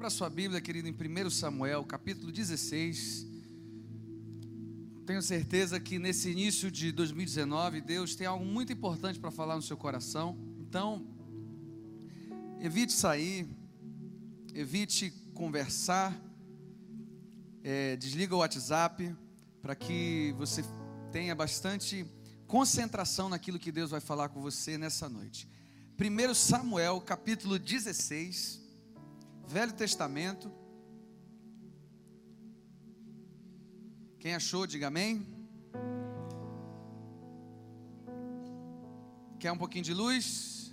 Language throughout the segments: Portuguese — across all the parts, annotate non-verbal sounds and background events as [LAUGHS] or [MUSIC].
Abra sua Bíblia, querido, em 1 Samuel, capítulo 16. Tenho certeza que nesse início de 2019, Deus tem algo muito importante para falar no seu coração. Então, evite sair, evite conversar, é, desliga o WhatsApp, para que você tenha bastante concentração naquilo que Deus vai falar com você nessa noite. 1 Samuel, capítulo 16. Velho Testamento. Quem achou, diga amém. Quer um pouquinho de luz?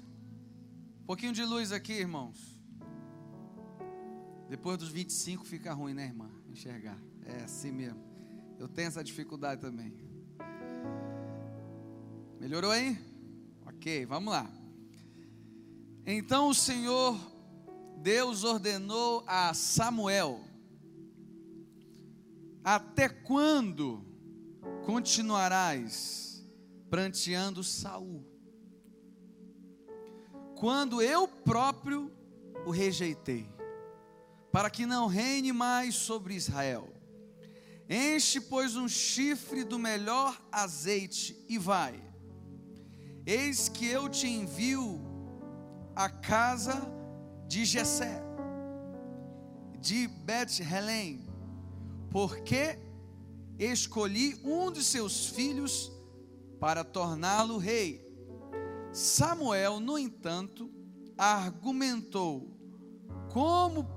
Um pouquinho de luz aqui, irmãos. Depois dos 25 fica ruim, né, irmã? Enxergar. É assim mesmo. Eu tenho essa dificuldade também. Melhorou aí? Ok, vamos lá. Então o Senhor Deus ordenou a Samuel: Até quando continuarás pranteando Saul? Quando eu próprio o rejeitei, para que não reine mais sobre Israel. Enche, pois, um chifre do melhor azeite e vai. Eis que eu te envio a casa de Jessé, de Bet-Helém, porque escolhi um de seus filhos para torná-lo rei. Samuel, no entanto, argumentou: Como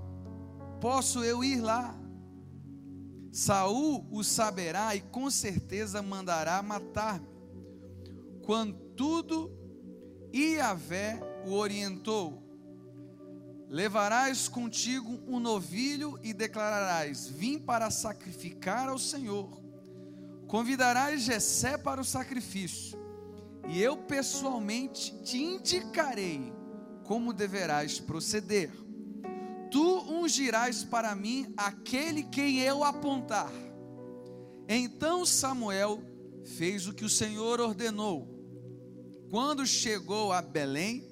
posso eu ir lá? Saul o saberá e com certeza mandará matar-me. Contudo, Iavé o orientou: Levarás contigo um novilho e declararás: Vim para sacrificar ao Senhor. Convidarás Jessé para o sacrifício, e eu pessoalmente te indicarei como deverás proceder. Tu ungirás para mim aquele quem eu apontar. Então Samuel fez o que o Senhor ordenou. Quando chegou a Belém,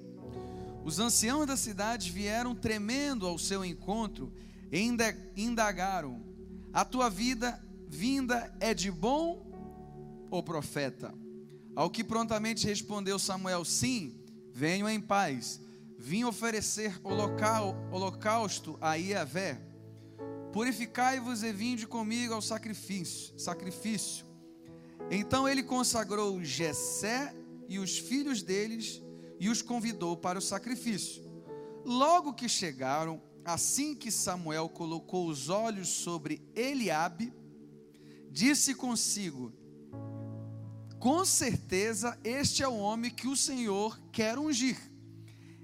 os anciãos da cidade vieram tremendo ao seu encontro e indagaram: A tua vida vinda é de bom ou profeta? Ao que prontamente respondeu Samuel: Sim, venho em paz. Vim oferecer holocausto a Iavé. Purificai-vos e vinde comigo ao sacrifício. sacrifício. Então ele consagrou Jessé e os filhos deles e os convidou para o sacrifício. Logo que chegaram, assim que Samuel colocou os olhos sobre Eliabe, disse consigo: Com certeza este é o homem que o Senhor quer ungir.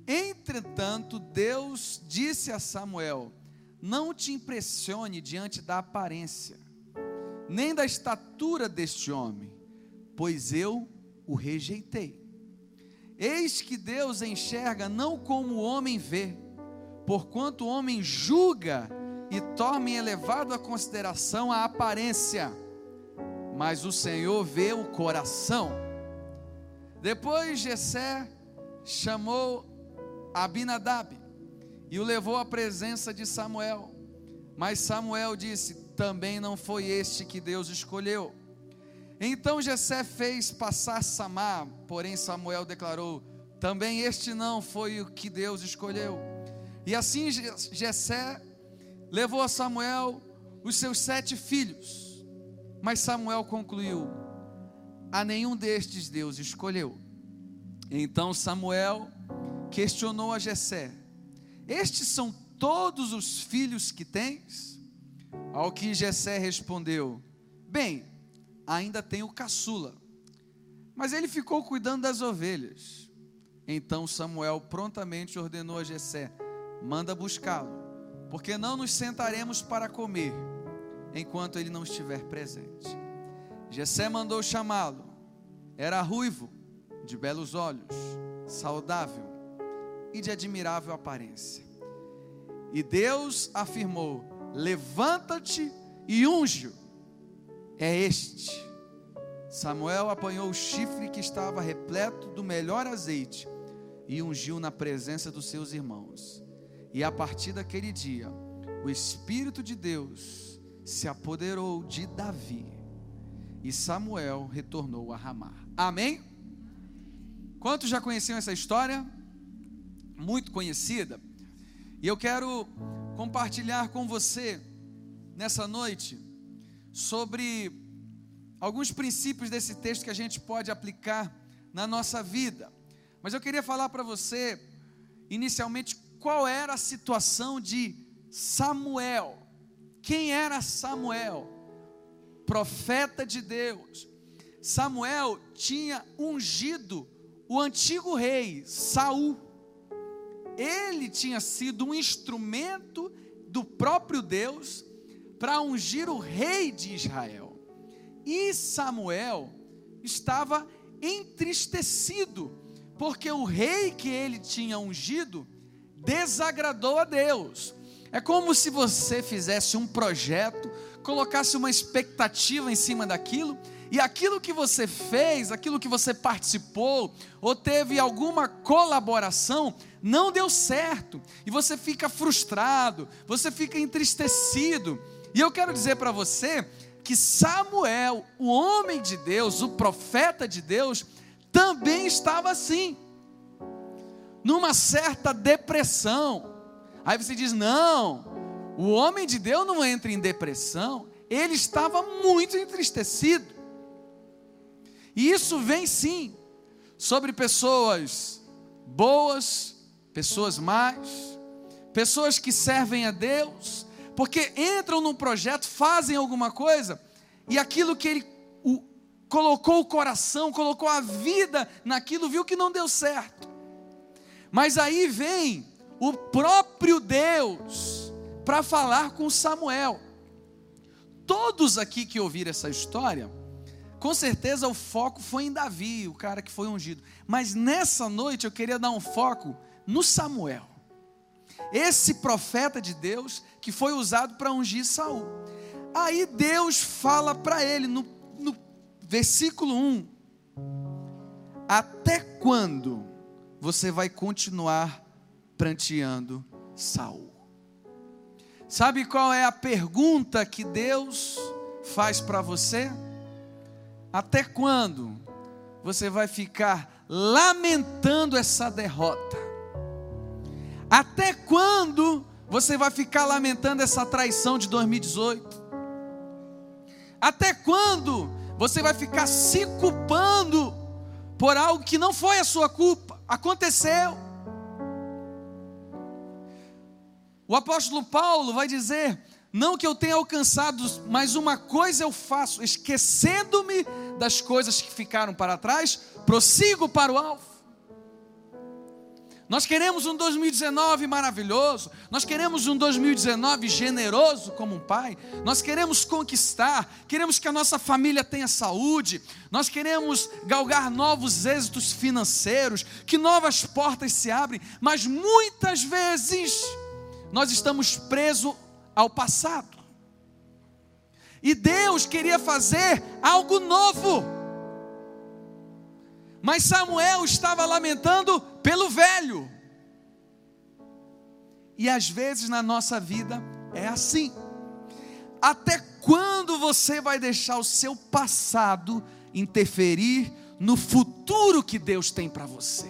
Entretanto, Deus disse a Samuel: Não te impressione diante da aparência, nem da estatura deste homem, pois eu o rejeitei. Eis que Deus enxerga não como o homem vê, porquanto o homem julga e toma em elevada consideração a aparência, mas o Senhor vê o coração. Depois Jessé chamou Abinadab e o levou à presença de Samuel. Mas Samuel disse: Também não foi este que Deus escolheu. Então Jessé fez passar Samar, porém Samuel declarou: também este não foi o que Deus escolheu. E assim Jessé levou a Samuel os seus sete filhos. Mas Samuel concluiu: a nenhum destes Deus escolheu. Então Samuel questionou a Jessé: Estes são todos os filhos que tens? Ao que Jessé respondeu: Bem, ainda tem o caçula. Mas ele ficou cuidando das ovelhas. Então Samuel prontamente ordenou a Jessé: manda buscá-lo, porque não nos sentaremos para comer enquanto ele não estiver presente. Jessé mandou chamá-lo. Era ruivo, de belos olhos, saudável e de admirável aparência. E Deus afirmou: Levanta-te e unge-o é este. Samuel apanhou o chifre que estava repleto do melhor azeite e ungiu na presença dos seus irmãos. E a partir daquele dia, o Espírito de Deus se apoderou de Davi e Samuel retornou a Ramá. Amém? Quantos já conheciam essa história? Muito conhecida. E eu quero compartilhar com você nessa noite sobre alguns princípios desse texto que a gente pode aplicar na nossa vida. Mas eu queria falar para você, inicialmente, qual era a situação de Samuel. Quem era Samuel? Profeta de Deus. Samuel tinha ungido o antigo rei Saul. Ele tinha sido um instrumento do próprio Deus para ungir o rei de Israel. E Samuel estava entristecido, porque o rei que ele tinha ungido desagradou a Deus. É como se você fizesse um projeto, colocasse uma expectativa em cima daquilo, e aquilo que você fez, aquilo que você participou, ou teve alguma colaboração, não deu certo, e você fica frustrado, você fica entristecido. E eu quero dizer para você que Samuel, o homem de Deus, o profeta de Deus, também estava assim, numa certa depressão, Aí você diz: não, o homem de Deus não entra em depressão, ele estava muito entristecido. E isso vem sim sobre pessoas boas, pessoas más, pessoas que servem a Deus, porque entram num projeto, fazem alguma coisa, e aquilo que ele o, colocou o coração, colocou a vida naquilo, viu que não deu certo. Mas aí vem o próprio Deus para falar com Samuel. Todos aqui que ouviram essa história, com certeza o foco foi em Davi, o cara que foi ungido. Mas nessa noite eu queria dar um foco no Samuel. Esse profeta de Deus que foi usado para ungir Saul. Aí Deus fala para ele no, no versículo 1: Até quando você vai continuar pranteando Saul. Sabe qual é a pergunta que Deus faz para você? Até quando você vai ficar lamentando essa derrota? Até quando você vai ficar lamentando essa traição de 2018? Até quando você vai ficar se culpando por algo que não foi a sua culpa? Aconteceu. O apóstolo Paulo vai dizer: Não que eu tenha alcançado, mas uma coisa eu faço, esquecendo-me das coisas que ficaram para trás, prossigo para o alvo. Nós queremos um 2019 maravilhoso, nós queremos um 2019 generoso como um pai, nós queremos conquistar, queremos que a nossa família tenha saúde, nós queremos galgar novos êxitos financeiros, que novas portas se abrem, mas muitas vezes nós estamos presos ao passado. E Deus queria fazer algo novo. Mas Samuel estava lamentando pelo velho. E às vezes na nossa vida é assim. Até quando você vai deixar o seu passado interferir no futuro que Deus tem para você?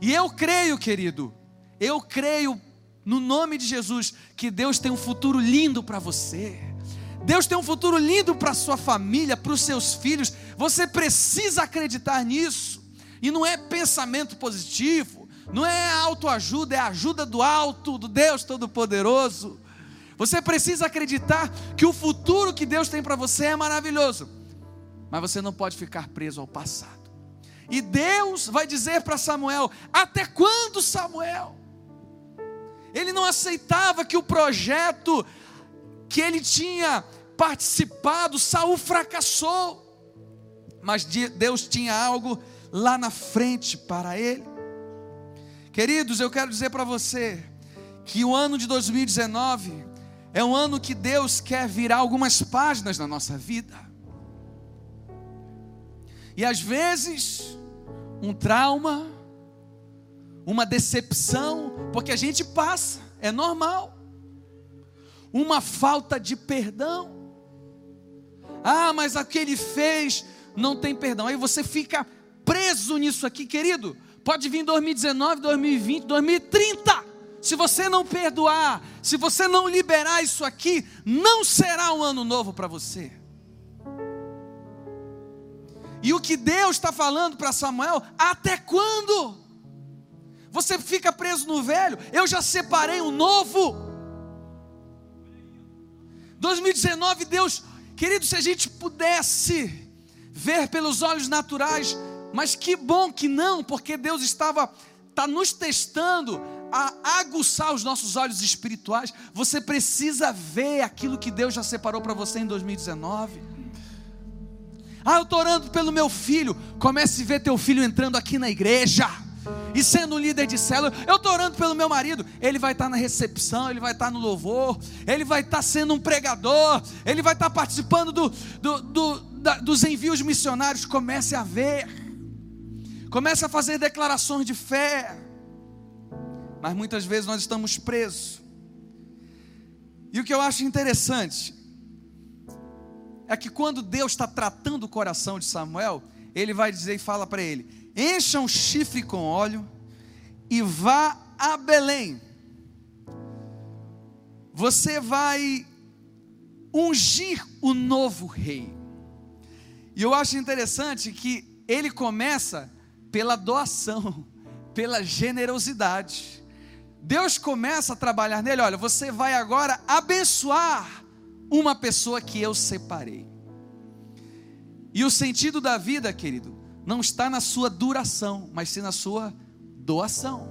E eu creio, querido, eu creio no nome de Jesus, que Deus tem um futuro lindo para você. Deus tem um futuro lindo para sua família, para os seus filhos. Você precisa acreditar nisso. E não é pensamento positivo, não é autoajuda, é ajuda do alto, do Deus Todo-Poderoso. Você precisa acreditar que o futuro que Deus tem para você é maravilhoso. Mas você não pode ficar preso ao passado. E Deus vai dizer para Samuel: Até quando, Samuel? Ele não aceitava que o projeto que ele tinha participado, Saul fracassou. Mas Deus tinha algo lá na frente para ele. Queridos, eu quero dizer para você que o ano de 2019 é um ano que Deus quer virar algumas páginas na nossa vida. E às vezes, um trauma, uma decepção, porque a gente passa. é normal. Uma falta de perdão. Ah, mas aquele fez, não tem perdão. Aí você fica preso nisso aqui, querido. Pode vir 2019, 2020, 2030. Se você não perdoar, se você não liberar isso aqui, não será um ano novo para você. E o que Deus está falando para Samuel, até quando? Você fica preso no velho, eu já separei um novo. 2019, Deus, querido, se a gente pudesse ver pelos olhos naturais, mas que bom que não, porque Deus estava tá nos testando a aguçar os nossos olhos espirituais. Você precisa ver aquilo que Deus já separou para você em 2019. Ah, eu estou orando pelo meu filho. Comece a ver teu filho entrando aqui na igreja e sendo um líder de célula. Eu estou orando pelo meu marido. Ele vai estar tá na recepção, ele vai estar tá no louvor, ele vai estar tá sendo um pregador, ele vai estar participando do, do, do, da, dos envios missionários. Comece a ver, comece a fazer declarações de fé. Mas muitas vezes nós estamos presos. E o que eu acho interessante é que quando Deus está tratando o coração de Samuel, ele vai dizer e fala para ele: encha um chifre com óleo e vá a Belém. Você vai ungir o novo rei. E eu acho interessante que ele começa pela doação, pela generosidade. Deus começa a trabalhar nele, olha, você vai agora abençoar uma pessoa que eu separei. E o sentido da vida, querido, não está na sua duração, mas sim na sua doação.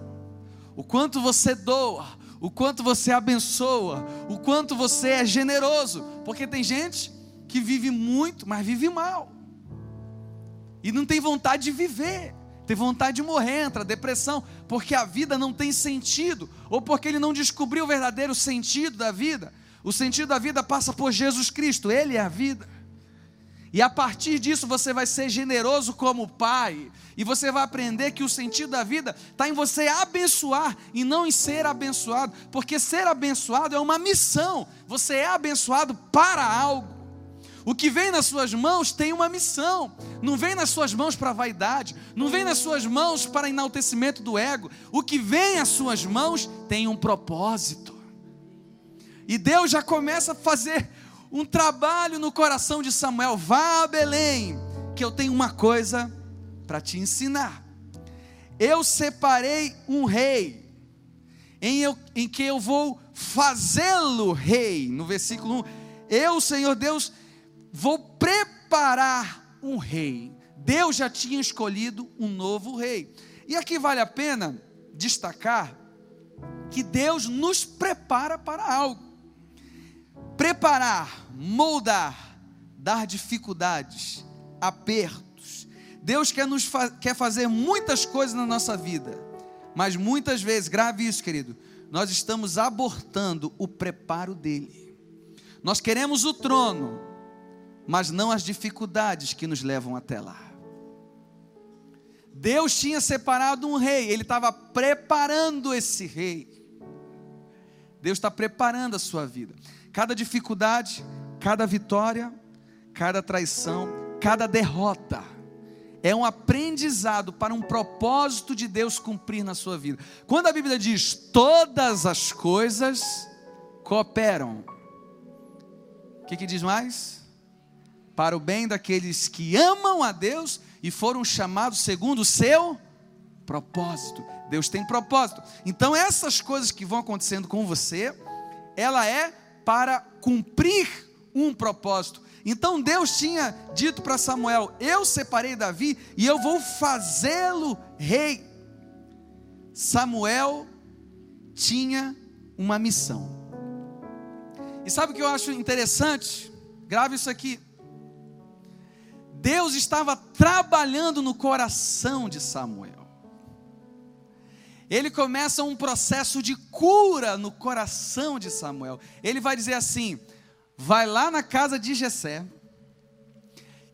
O quanto você doa, o quanto você abençoa, o quanto você é generoso, porque tem gente que vive muito, mas vive mal. E não tem vontade de viver, tem vontade de morrer, entra depressão, porque a vida não tem sentido, ou porque ele não descobriu o verdadeiro sentido da vida. O sentido da vida passa por Jesus Cristo, Ele é a vida. E a partir disso você vai ser generoso como pai, e você vai aprender que o sentido da vida está em você abençoar e não em ser abençoado, porque ser abençoado é uma missão, você é abençoado para algo. O que vem nas suas mãos tem uma missão, não vem nas suas mãos para vaidade, não vem nas suas mãos para enaltecimento do ego, o que vem às suas mãos tem um propósito. E Deus já começa a fazer um trabalho no coração de Samuel. Vá a Belém, que eu tenho uma coisa para te ensinar. Eu separei um rei, em, eu, em que eu vou fazê-lo rei. No versículo 1, eu, Senhor Deus, vou preparar um rei. Deus já tinha escolhido um novo rei. E aqui vale a pena destacar que Deus nos prepara para algo preparar, moldar, dar dificuldades, apertos. Deus quer, nos fa quer fazer muitas coisas na nossa vida, mas muitas vezes, grave isso, querido, nós estamos abortando o preparo dele. Nós queremos o trono, mas não as dificuldades que nos levam até lá. Deus tinha separado um rei, ele estava preparando esse rei. Deus está preparando a sua vida. Cada dificuldade, cada vitória, cada traição, cada derrota é um aprendizado para um propósito de Deus cumprir na sua vida. Quando a Bíblia diz todas as coisas cooperam, o que, que diz mais? Para o bem daqueles que amam a Deus e foram chamados segundo o seu propósito. Deus tem propósito. Então essas coisas que vão acontecendo com você, ela é para cumprir um propósito. Então Deus tinha dito para Samuel: Eu separei Davi e eu vou fazê-lo rei. Samuel tinha uma missão. E sabe o que eu acho interessante? Grave isso aqui. Deus estava trabalhando no coração de Samuel ele começa um processo de cura no coração de Samuel. Ele vai dizer assim: vai lá na casa de Jessé,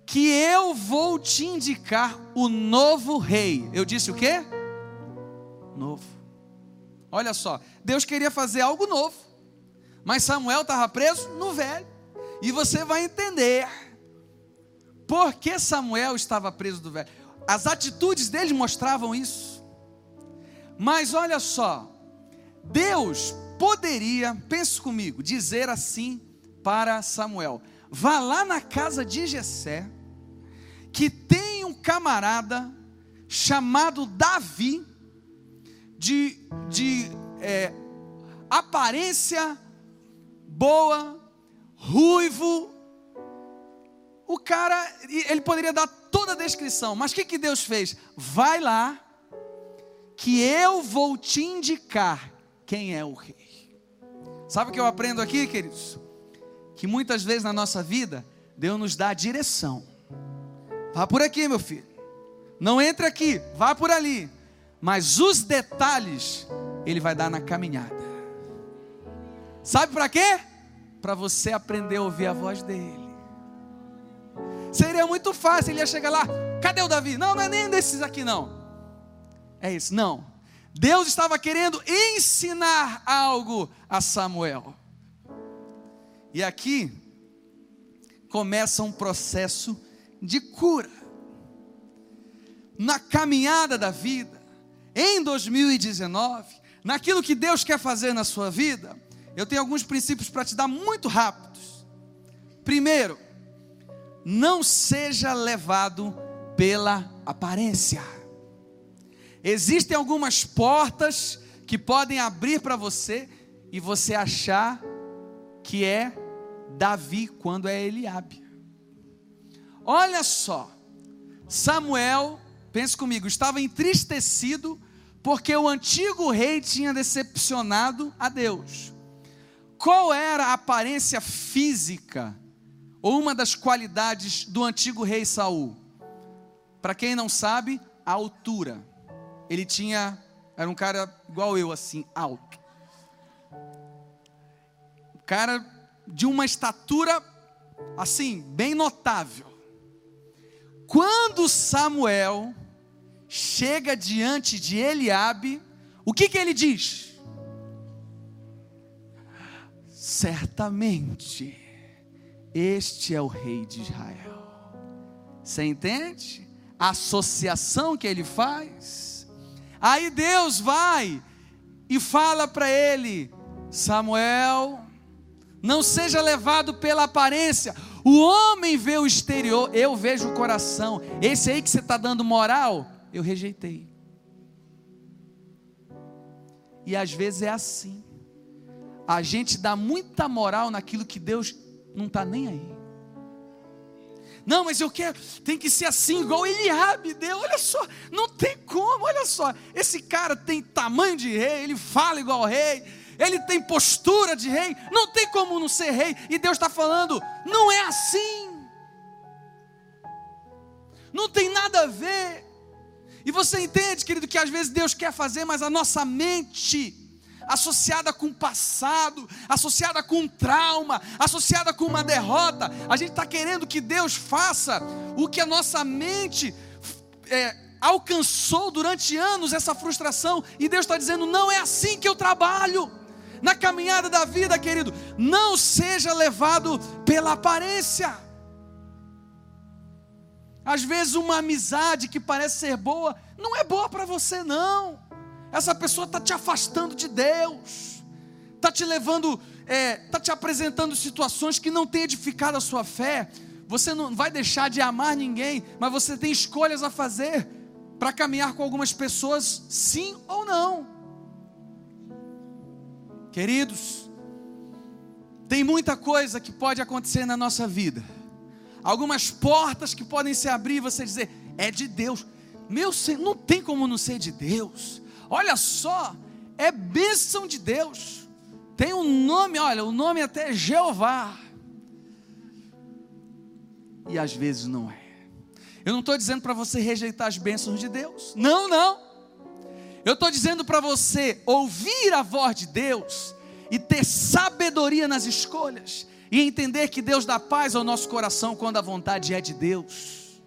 que eu vou te indicar o novo rei. Eu disse o quê? Novo. Olha só, Deus queria fazer algo novo, mas Samuel estava preso no velho. E você vai entender por que Samuel estava preso do velho. As atitudes dele mostravam isso. Mas olha só, Deus poderia, pense comigo, dizer assim para Samuel: vá lá na casa de Jessé, que tem um camarada chamado Davi, de, de é, aparência boa, ruivo. O cara, ele poderia dar toda a descrição, mas o que, que Deus fez? Vai lá, que eu vou te indicar quem é o rei. Sabe o que eu aprendo aqui, queridos? Que muitas vezes na nossa vida, Deus nos dá a direção. Vá por aqui, meu filho. Não entre aqui, vá por ali. Mas os detalhes, Ele vai dar na caminhada. Sabe para quê? Para você aprender a ouvir a voz dele. Seria muito fácil, ele ia chegar lá, cadê o Davi? Não, não é nem desses aqui não. É isso, não. Deus estava querendo ensinar algo a Samuel. E aqui começa um processo de cura. Na caminhada da vida, em 2019, naquilo que Deus quer fazer na sua vida, eu tenho alguns princípios para te dar muito rápidos. Primeiro, não seja levado pela aparência. Existem algumas portas que podem abrir para você e você achar que é Davi quando é Eliabe. Olha só, Samuel, pense comigo, estava entristecido porque o antigo rei tinha decepcionado a Deus. Qual era a aparência física ou uma das qualidades do antigo rei Saul? Para quem não sabe, a altura ele tinha, era um cara igual eu, assim, alto. Um cara de uma estatura, assim, bem notável. Quando Samuel chega diante de Eliabe, o que que ele diz? Certamente, este é o rei de Israel. Você entende? A associação que ele faz. Aí Deus vai e fala para ele: Samuel, não seja levado pela aparência. O homem vê o exterior, eu vejo o coração. Esse aí que você está dando moral, eu rejeitei. E às vezes é assim. A gente dá muita moral naquilo que Deus não está nem aí. Não, mas eu quero, tem que ser assim, igual Eliabe deu. Olha só, não tem como, olha só. Esse cara tem tamanho de rei, ele fala igual rei, ele tem postura de rei, não tem como não ser rei. E Deus está falando, não é assim. Não tem nada a ver. E você entende, querido, que às vezes Deus quer fazer, mas a nossa mente associada com passado, associada com um trauma, associada com uma derrota. A gente está querendo que Deus faça o que a nossa mente é, alcançou durante anos essa frustração, e Deus está dizendo: não é assim que eu trabalho. Na caminhada da vida, querido, não seja levado pela aparência. Às vezes, uma amizade que parece ser boa, não é boa para você, não essa pessoa está te afastando de Deus, está te levando, está é, tá te apresentando situações que não têm edificado a sua fé. Você não vai deixar de amar ninguém, mas você tem escolhas a fazer para caminhar com algumas pessoas, sim ou não. Queridos, tem muita coisa que pode acontecer na nossa vida, algumas portas que podem se abrir e você dizer, é de Deus. Meu Senhor, não tem como não ser de Deus. Olha só, é bênção de Deus. Tem um nome, olha, o nome até é Jeová. E às vezes não é. Eu não estou dizendo para você rejeitar as bênçãos de Deus. Não, não. Eu estou dizendo para você ouvir a voz de Deus e ter sabedoria nas escolhas e entender que Deus dá paz ao nosso coração quando a vontade é de Deus.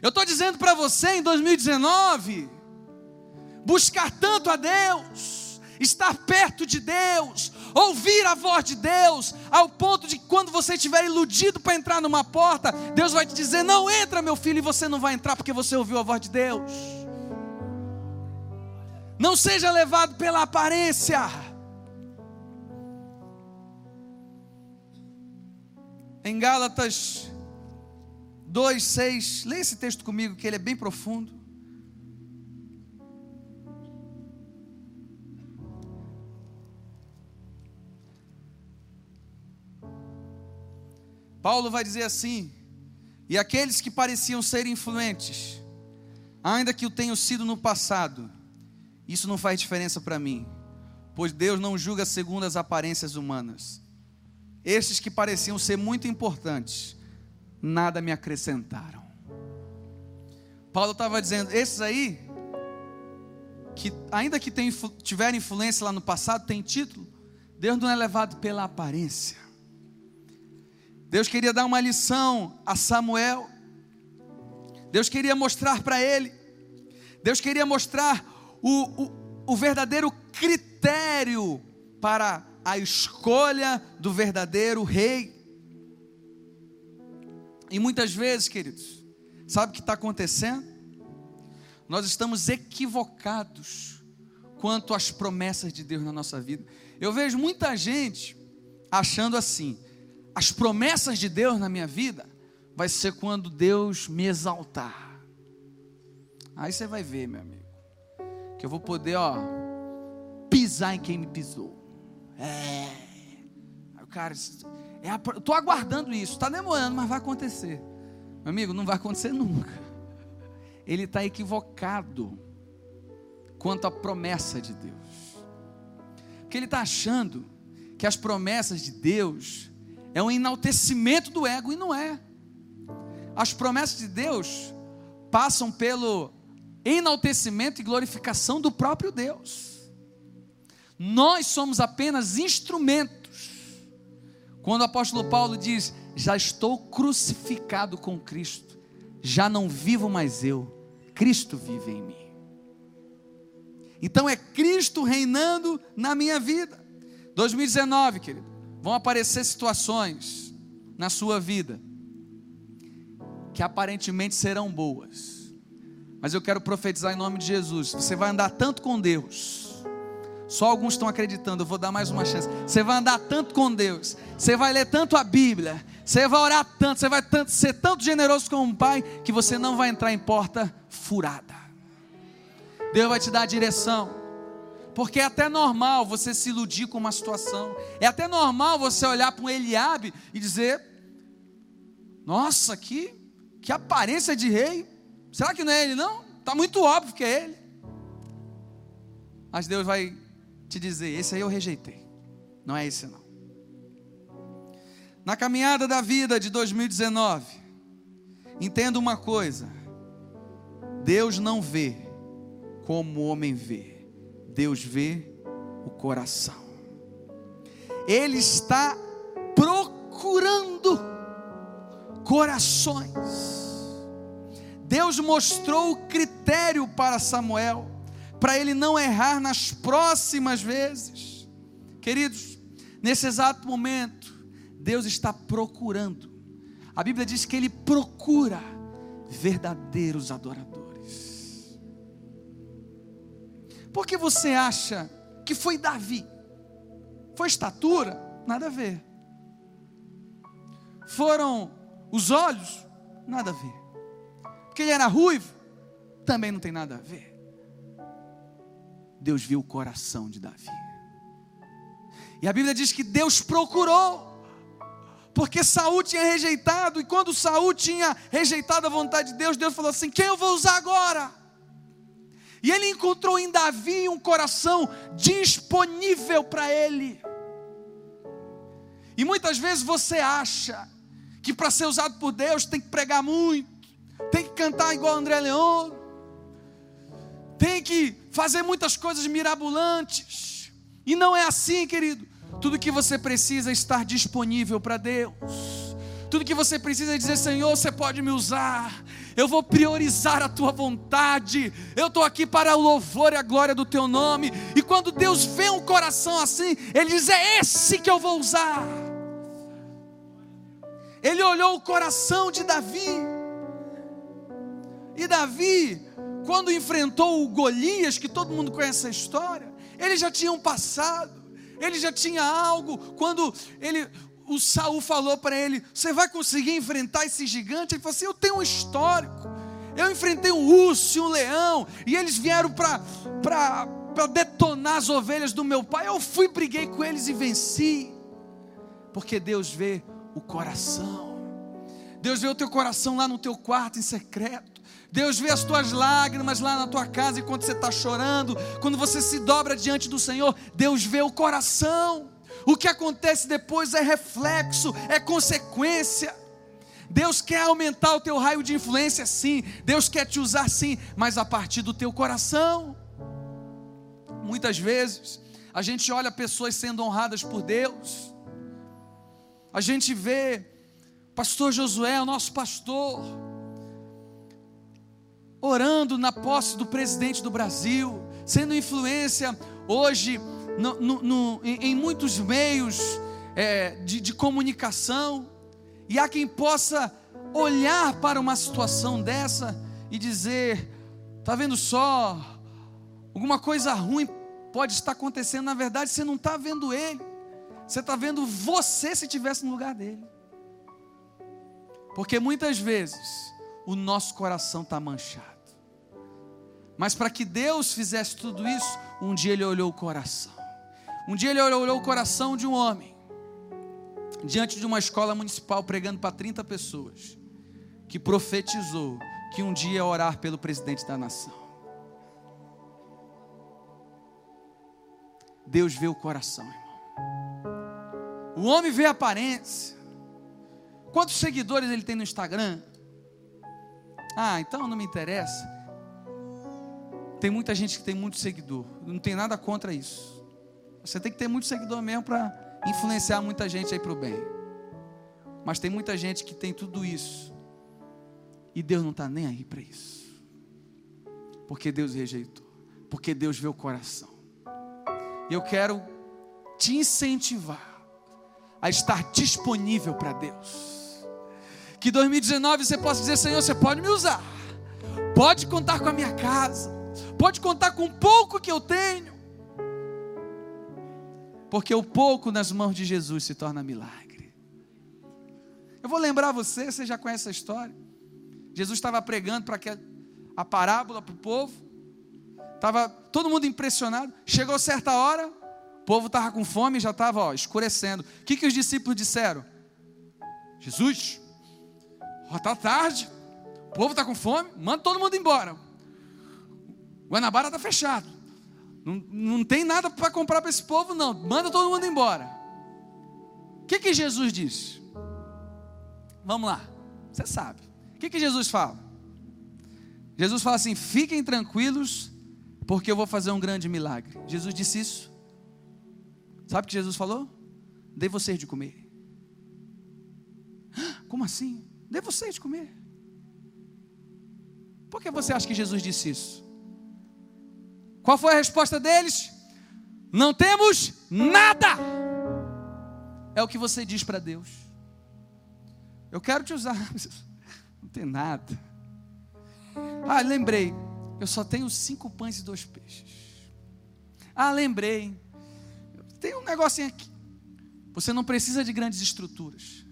Eu estou dizendo para você em 2019 buscar tanto a Deus, estar perto de Deus, ouvir a voz de Deus, ao ponto de quando você estiver iludido para entrar numa porta, Deus vai te dizer: Não entra, meu filho, e você não vai entrar porque você ouviu a voz de Deus. Não seja levado pela aparência. Em Gálatas 2, 6, leia esse texto comigo que ele é bem profundo. Paulo vai dizer assim: E aqueles que pareciam ser influentes, ainda que o tenham sido no passado, isso não faz diferença para mim, pois Deus não julga segundo as aparências humanas. Estes que pareciam ser muito importantes, nada me acrescentaram. Paulo estava dizendo: esses aí, que ainda que tem, tiverem influência lá no passado, tem título, Deus não é levado pela aparência. Deus queria dar uma lição a Samuel. Deus queria mostrar para ele. Deus queria mostrar o, o, o verdadeiro critério para a escolha do verdadeiro rei. E muitas vezes, queridos, sabe o que está acontecendo? Nós estamos equivocados quanto às promessas de Deus na nossa vida. Eu vejo muita gente achando assim: as promessas de Deus na minha vida vai ser quando Deus me exaltar. Aí você vai ver, meu amigo que eu vou poder, ó, pisar em quem me pisou. É. O cara, é, eu tô aguardando isso, está demorando, mas vai acontecer. Meu amigo, não vai acontecer [LAUGHS] nunca. Ele está equivocado quanto à promessa de Deus. Porque ele está achando que as promessas de Deus é um enaltecimento do ego, e não é. As promessas de Deus passam pelo enaltecimento e glorificação do próprio Deus. Nós somos apenas instrumentos. Quando o apóstolo Paulo diz: Já estou crucificado com Cristo, já não vivo mais eu, Cristo vive em mim. Então é Cristo reinando na minha vida. 2019, querido, vão aparecer situações na sua vida que aparentemente serão boas mas eu quero profetizar em nome de Jesus. Você vai andar tanto com Deus. Só alguns estão acreditando, eu vou dar mais uma chance. Você vai andar tanto com Deus. Você vai ler tanto a Bíblia. Você vai orar tanto, você vai tanto, ser tanto generoso como um pai que você não vai entrar em porta furada. Deus vai te dar a direção. Porque é até normal você se iludir com uma situação. É até normal você olhar para um Eliabe e dizer: Nossa, que, que aparência de rei. Será que não é ele? Não, está muito óbvio que é ele. Mas Deus vai te dizer: esse aí eu rejeitei, não é esse não. Na caminhada da vida de 2019, entenda uma coisa: Deus não vê como o homem vê, Deus vê o coração. Ele está procurando corações Deus mostrou o critério para Samuel, para ele não errar nas próximas vezes. Queridos, nesse exato momento, Deus está procurando. A Bíblia diz que ele procura verdadeiros adoradores. Por que você acha que foi Davi? Foi estatura? Nada a ver. Foram os olhos? Nada a ver porque ele era ruivo, também não tem nada a ver. Deus viu o coração de Davi. E a Bíblia diz que Deus procurou, porque Saul tinha rejeitado, e quando Saul tinha rejeitado a vontade de Deus, Deus falou assim: quem eu vou usar agora? E ele encontrou em Davi um coração disponível para ele. E muitas vezes você acha que para ser usado por Deus tem que pregar muito, tem que cantar igual André Leão, tem que fazer muitas coisas mirabolantes. E não é assim, querido. Tudo que você precisa é estar disponível para Deus. Tudo que você precisa é dizer: Senhor, você pode me usar. Eu vou priorizar a tua vontade. Eu estou aqui para o louvor e a glória do teu nome. E quando Deus vê um coração assim, Ele diz: É esse que eu vou usar. Ele olhou o coração de Davi. E Davi, quando enfrentou o Golias, que todo mundo conhece a história, ele já tinha um passado, ele já tinha algo. Quando ele, o Saul falou para ele: Você vai conseguir enfrentar esse gigante? Ele falou assim: Eu tenho um histórico. Eu enfrentei um urso e um leão, e eles vieram para detonar as ovelhas do meu pai. Eu fui, briguei com eles e venci. Porque Deus vê o coração. Deus vê o teu coração lá no teu quarto em secreto. Deus vê as tuas lágrimas lá na tua casa enquanto você está chorando. Quando você se dobra diante do Senhor, Deus vê o coração. O que acontece depois é reflexo, é consequência. Deus quer aumentar o teu raio de influência, sim. Deus quer te usar, sim, mas a partir do teu coração. Muitas vezes, a gente olha pessoas sendo honradas por Deus, a gente vê, Pastor Josué, o nosso pastor, orando na posse do presidente do Brasil, sendo influência hoje no, no, no, em, em, muitos meios é, de, de comunicação, e há quem possa olhar para uma situação dessa e dizer: está vendo só, alguma coisa ruim pode estar acontecendo, na verdade você não está vendo ele. Você está vendo você se tivesse no lugar dele. Porque muitas vezes o nosso coração está manchado. Mas para que Deus fizesse tudo isso, um dia ele olhou o coração. Um dia ele olhou o coração de um homem, diante de uma escola municipal, pregando para 30 pessoas, que profetizou que um dia ia orar pelo presidente da nação. Deus vê o coração, irmão. O homem vê a aparência. Quantos seguidores ele tem no Instagram? Ah, então não me interessa. Tem muita gente que tem muito seguidor. Não tem nada contra isso. Você tem que ter muito seguidor mesmo para influenciar muita gente aí para o bem. Mas tem muita gente que tem tudo isso. E Deus não está nem aí para isso. Porque Deus rejeitou. Porque Deus vê o coração. E eu quero te incentivar a estar disponível para Deus. Que 2019 você possa dizer: Senhor, você pode me usar, pode contar com a minha casa, pode contar com o pouco que eu tenho, porque o pouco nas mãos de Jesus se torna milagre. Eu vou lembrar você, você já conhece a história. Jesus estava pregando para a parábola para o povo, estava todo mundo impressionado. Chegou certa hora, o povo estava com fome, já estava escurecendo. O que, que os discípulos disseram? Jesus, está tarde, o povo está com fome, manda todo mundo embora. O Guanabara está fechado. Não, não tem nada para comprar para esse povo, não. Manda todo mundo embora. O que, que Jesus disse? Vamos lá, você sabe. O que, que Jesus fala? Jesus fala assim: fiquem tranquilos, porque eu vou fazer um grande milagre. Jesus disse isso? Sabe o que Jesus falou? Dê vocês de comer. Como assim? Dê vocês de comer. Por que você acha que Jesus disse isso? Qual foi a resposta deles? Não temos nada. É o que você diz para Deus. Eu quero te usar. [LAUGHS] Não tem nada. Ah, lembrei. Eu só tenho cinco pães e dois peixes. Ah, lembrei tem um negocinho aqui. Você não precisa de grandes estruturas.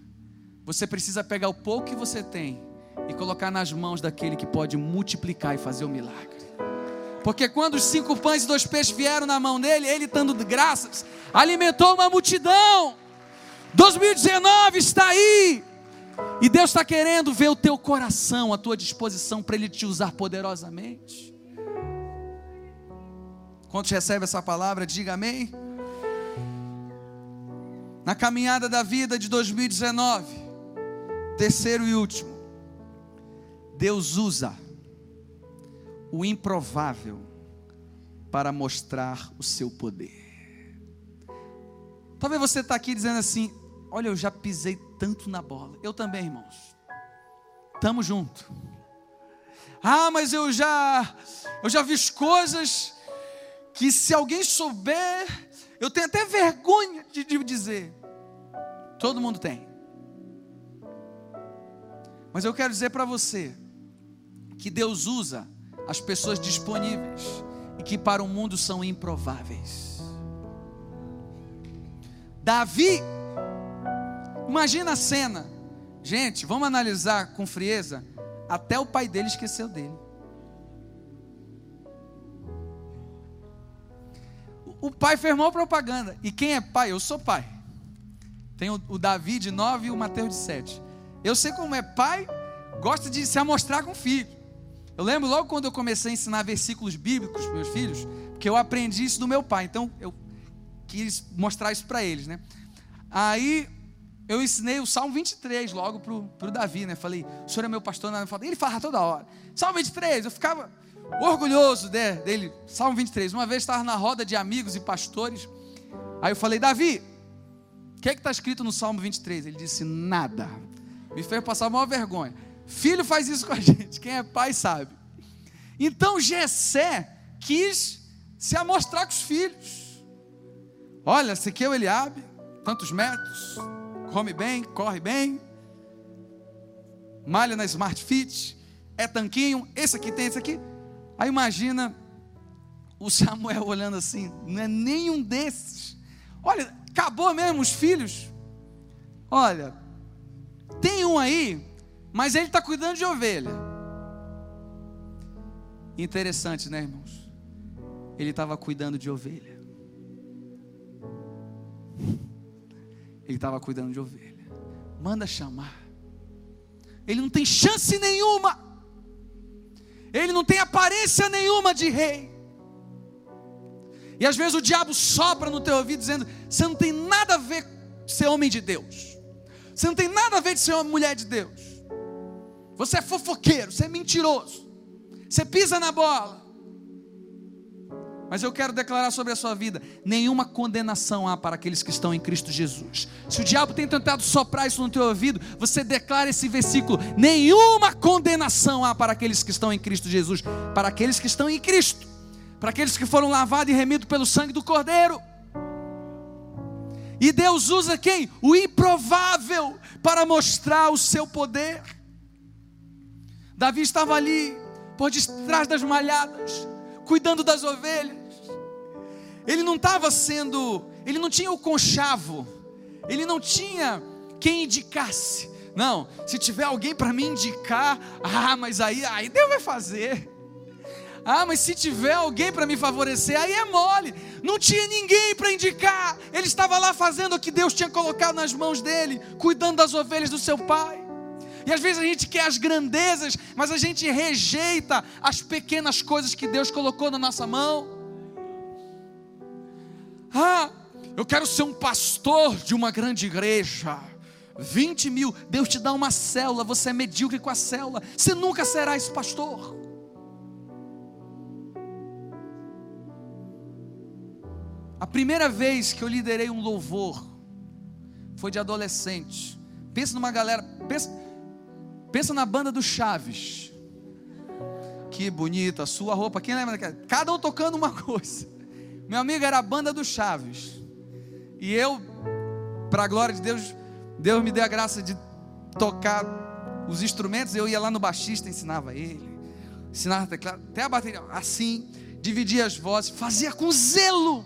Você precisa pegar o pouco que você tem e colocar nas mãos daquele que pode multiplicar e fazer o milagre. Porque quando os cinco pães e dois peixes vieram na mão dele, ele dando graças, alimentou uma multidão. 2019 está aí. E Deus está querendo ver o teu coração, a tua disposição para Ele te usar poderosamente. Quando recebe essa palavra, diga amém na caminhada da vida de 2019, terceiro e último, Deus usa o improvável para mostrar o seu poder. Talvez você está aqui dizendo assim: olha, eu já pisei tanto na bola. Eu também, irmãos. Tamo junto. Ah, mas eu já eu já vi coisas que se alguém souber, eu tenho até vergonha de, de dizer. Todo mundo tem. Mas eu quero dizer para você que Deus usa as pessoas disponíveis e que para o mundo são improváveis. Davi, imagina a cena. Gente, vamos analisar com frieza. Até o pai dele esqueceu dele. O pai fez propaganda. E quem é pai? Eu sou pai. Tem o, o Davi de 9 e o Mateus de 7. Eu sei como é pai, gosta de se amostrar com o filho. Eu lembro logo quando eu comecei a ensinar versículos bíblicos para meus filhos, porque eu aprendi isso do meu pai, então eu quis mostrar isso para eles, né? Aí eu ensinei o Salmo 23 logo para o Davi, né? Falei, o senhor é meu pastor, né? ele fala toda hora. Salmo 23, eu ficava orgulhoso dele. Salmo 23, uma vez estava na roda de amigos e pastores, aí eu falei, Davi, o que é que está escrito no Salmo 23? Ele disse, nada. Me fez passar a maior vergonha. Filho faz isso [LAUGHS] com a gente, quem é pai sabe. Então Jessé quis se amostrar com os filhos. Olha, esse aqui é o Eliabe, tantos metros, come bem, corre bem, malha na Smart Fit, é tanquinho, esse aqui tem esse aqui. Aí imagina o Samuel [LAUGHS] olhando assim, não é nenhum desses. Olha, acabou mesmo os filhos. Olha, tem um aí mas ele está cuidando de ovelha. Interessante, né, irmãos? Ele estava cuidando de ovelha. Ele estava cuidando de ovelha. Manda chamar. Ele não tem chance nenhuma. Ele não tem aparência nenhuma de rei. E às vezes o diabo sopra no teu ouvido dizendo: você não tem nada a ver de ser homem de Deus. Você não tem nada a ver de ser uma mulher de Deus. Você é fofoqueiro, você é mentiroso. Você pisa na bola. Mas eu quero declarar sobre a sua vida: nenhuma condenação há para aqueles que estão em Cristo Jesus. Se o diabo tem tentado soprar isso no teu ouvido, você declara esse versículo: nenhuma condenação há para aqueles que estão em Cristo Jesus, para aqueles que estão em Cristo, para aqueles que foram lavados e remidos pelo sangue do Cordeiro. E Deus usa quem? O improvável para mostrar o seu poder. Davi estava ali, por detrás das malhadas, cuidando das ovelhas. Ele não estava sendo, ele não tinha o conchavo, ele não tinha quem indicasse. Não, se tiver alguém para me indicar, ah, mas aí, aí Deus vai fazer. Ah, mas se tiver alguém para me favorecer, aí é mole. Não tinha ninguém para indicar. Ele estava lá fazendo o que Deus tinha colocado nas mãos dele, cuidando das ovelhas do seu pai. E às vezes a gente quer as grandezas, mas a gente rejeita as pequenas coisas que Deus colocou na nossa mão. Ah, eu quero ser um pastor de uma grande igreja. 20 mil, Deus te dá uma célula, você é medíocre com a célula, você nunca será esse pastor. A primeira vez que eu liderei um louvor foi de adolescente. Pensa numa galera, pensa, Pensa na banda do Chaves. Que bonita sua roupa. Quem lembra daquela? Cada um tocando uma [LAUGHS] coisa. Meu amigo era a banda do Chaves. E eu, para a glória de Deus, Deus me deu a graça de tocar os instrumentos. Eu ia lá no baixista, ensinava ele. Ensinava teclado, até a bateria. Assim, dividia as vozes, fazia com zelo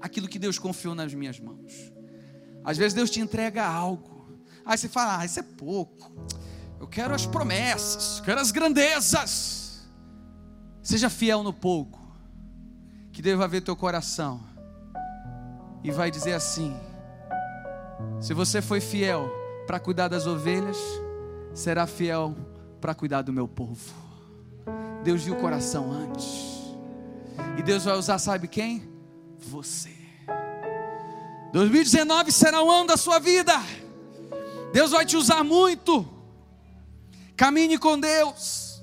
aquilo que Deus confiou nas minhas mãos. Às vezes Deus te entrega algo. Aí você fala, ah, isso é pouco. Eu quero as promessas, quero as grandezas. Seja fiel no pouco, que Deus vai ver teu coração e vai dizer assim: se você foi fiel para cuidar das ovelhas, será fiel para cuidar do meu povo. Deus viu o coração antes, e Deus vai usar, sabe quem? Você. 2019 será o ano da sua vida. Deus vai te usar muito. Caminhe com Deus.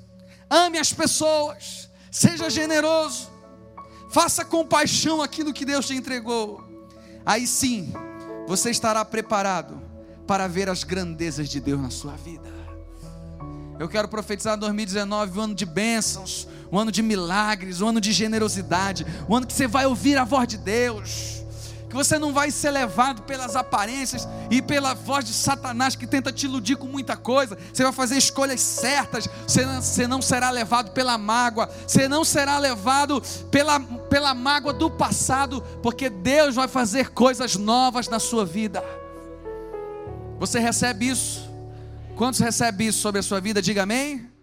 Ame as pessoas. Seja generoso. Faça com paixão aquilo que Deus te entregou. aí sim você estará preparado para ver as grandezas de Deus na sua vida. Eu quero profetizar 2019, um ano de bênçãos, um ano de milagres, um ano de generosidade, um ano que você vai ouvir a voz de Deus, que você não vai ser levado pelas aparências e pela voz de Satanás que tenta te iludir com muita coisa, você vai fazer escolhas certas, você não, você não será levado pela mágoa, você não será levado pela, pela mágoa do passado, porque Deus vai fazer coisas novas na sua vida. Você recebe isso? Quantos recebem isso sobre a sua vida? Diga amém.